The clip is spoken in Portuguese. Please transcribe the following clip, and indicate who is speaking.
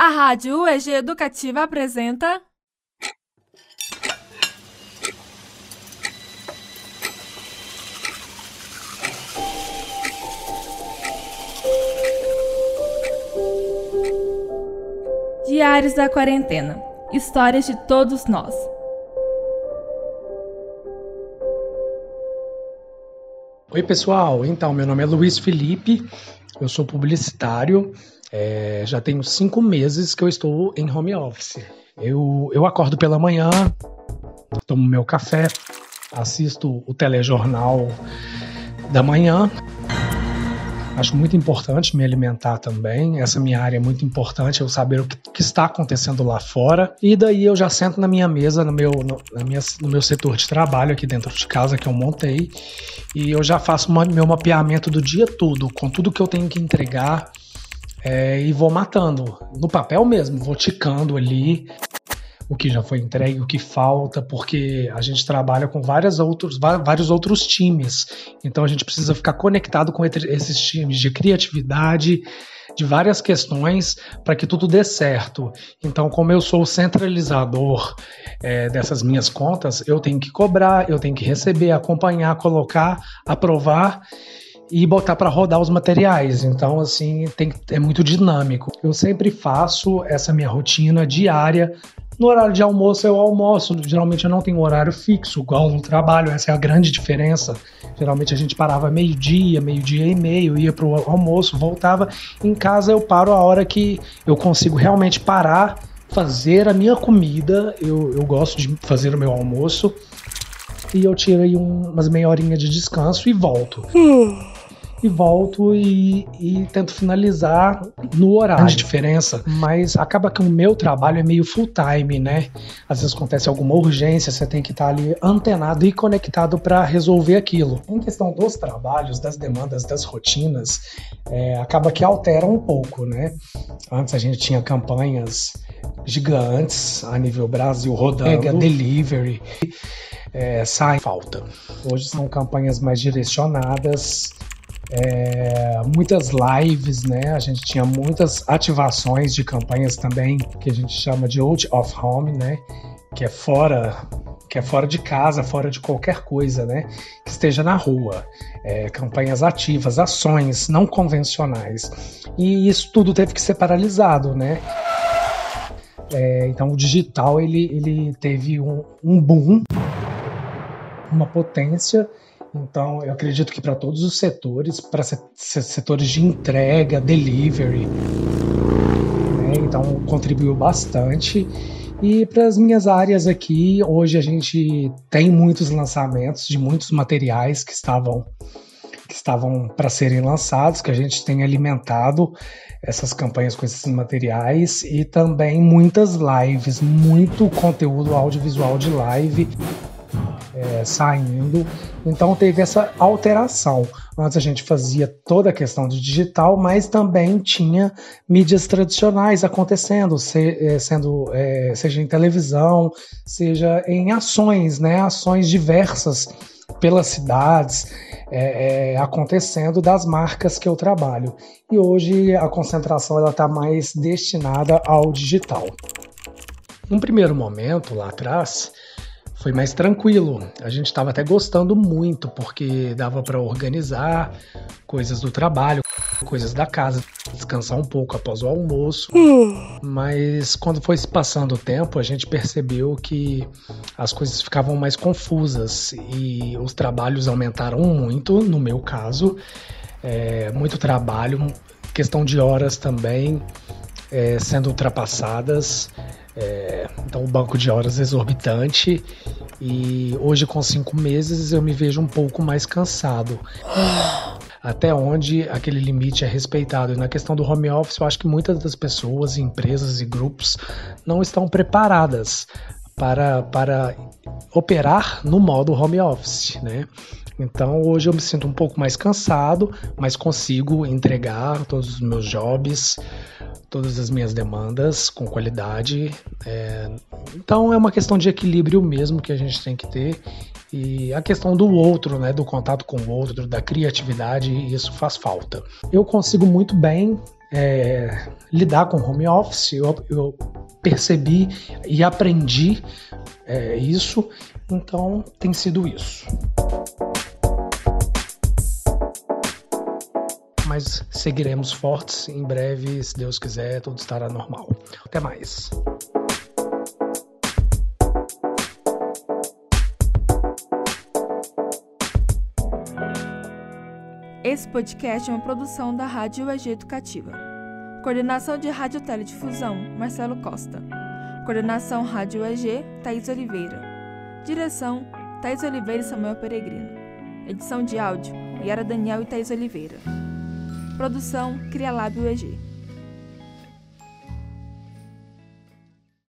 Speaker 1: A Rádio UEG Educativa apresenta. Diários da Quarentena Histórias de todos nós.
Speaker 2: Oi, pessoal. Então, meu nome é Luiz Felipe, eu sou publicitário, é, já tenho cinco meses que eu estou em home office. Eu, eu acordo pela manhã, tomo meu café, assisto o telejornal da manhã. Acho muito importante me alimentar também. Essa minha área é muito importante, eu saber o que, que está acontecendo lá fora. E daí eu já sento na minha mesa, no meu, no, na minha, no meu setor de trabalho aqui dentro de casa que eu montei. E eu já faço uma, meu mapeamento do dia todo, com tudo que eu tenho que entregar. É, e vou matando. No papel mesmo, vou ticando ali o que já foi entregue, o que falta, porque a gente trabalha com várias outros, vários outros times. Então a gente precisa ficar conectado com esses times de criatividade, de várias questões para que tudo dê certo. Então, como eu sou o centralizador é, dessas minhas contas, eu tenho que cobrar, eu tenho que receber, acompanhar, colocar, aprovar e botar para rodar os materiais. Então, assim, tem, é muito dinâmico. Eu sempre faço essa minha rotina diária no horário de almoço eu almoço, geralmente eu não tenho horário fixo, igual no trabalho, essa é a grande diferença. Geralmente a gente parava meio-dia, meio-dia e meio, ia pro almoço, voltava. Em casa eu paro a hora que eu consigo realmente parar, fazer a minha comida. Eu, eu gosto de fazer o meu almoço. E eu tiro aí um, umas meia horinha de descanso e volto. Hum e volto e, e tento finalizar no horário. A diferença, mas acaba que o meu trabalho é meio full time, né? Às vezes acontece alguma urgência, você tem que estar ali antenado e conectado para resolver aquilo. Em questão dos trabalhos, das demandas, das rotinas, é, acaba que altera um pouco, né? Antes a gente tinha campanhas gigantes a nível Brasil rodando, Mega delivery, é, sai falta. Hoje são campanhas mais direcionadas é, muitas lives, né? A gente tinha muitas ativações de campanhas também que a gente chama de out of home, né? Que é fora, que é fora de casa, fora de qualquer coisa, né? Que esteja na rua. É, campanhas ativas, ações não convencionais. E isso tudo teve que ser paralisado, né? É, então o digital ele, ele teve um, um boom, uma potência então, eu acredito que para todos os setores, para setores de entrega, delivery, né? então contribuiu bastante. E para as minhas áreas aqui, hoje a gente tem muitos lançamentos de muitos materiais que estavam que estavam para serem lançados, que a gente tem alimentado essas campanhas com esses materiais e também muitas lives, muito conteúdo audiovisual de live é, saindo. Então teve essa alteração. Antes a gente fazia toda a questão do digital, mas também tinha mídias tradicionais acontecendo, se, é, sendo é, seja em televisão, seja em ações, né, ações diversas pelas cidades é, é, acontecendo das marcas que eu trabalho. E hoje a concentração ela está mais destinada ao digital. Num primeiro momento lá atrás, foi mais tranquilo. A gente estava até gostando muito porque dava para organizar coisas do trabalho, coisas da casa, descansar um pouco após o almoço. Mas quando foi se passando o tempo, a gente percebeu que as coisas ficavam mais confusas e os trabalhos aumentaram muito, no meu caso, é, muito trabalho, questão de horas também é, sendo ultrapassadas. É, então, um banco de horas exorbitante. E hoje, com cinco meses, eu me vejo um pouco mais cansado. Até onde aquele limite é respeitado. E na questão do home office, eu acho que muitas das pessoas, empresas e grupos não estão preparadas para, para operar no modo home office, né? Então hoje eu me sinto um pouco mais cansado, mas consigo entregar todos os meus jobs, todas as minhas demandas com qualidade. É... Então é uma questão de equilíbrio mesmo que a gente tem que ter. E a questão do outro, né, do contato com o outro, da criatividade, isso faz falta. Eu consigo muito bem é, lidar com home office, eu, eu percebi e aprendi é, isso, então tem sido isso. Mas seguiremos fortes. Em breve, se Deus quiser, tudo estará normal. Até mais.
Speaker 1: Esse podcast é uma produção da Rádio UEG Educativa. Coordenação de Rádio Teledifusão, Marcelo Costa. Coordenação Rádio UEG, Thaís Oliveira. Direção, Thaís Oliveira e Samuel Peregrino. Edição de áudio, Yara Daniel e Thaís Oliveira. Produção, Crialab UEG.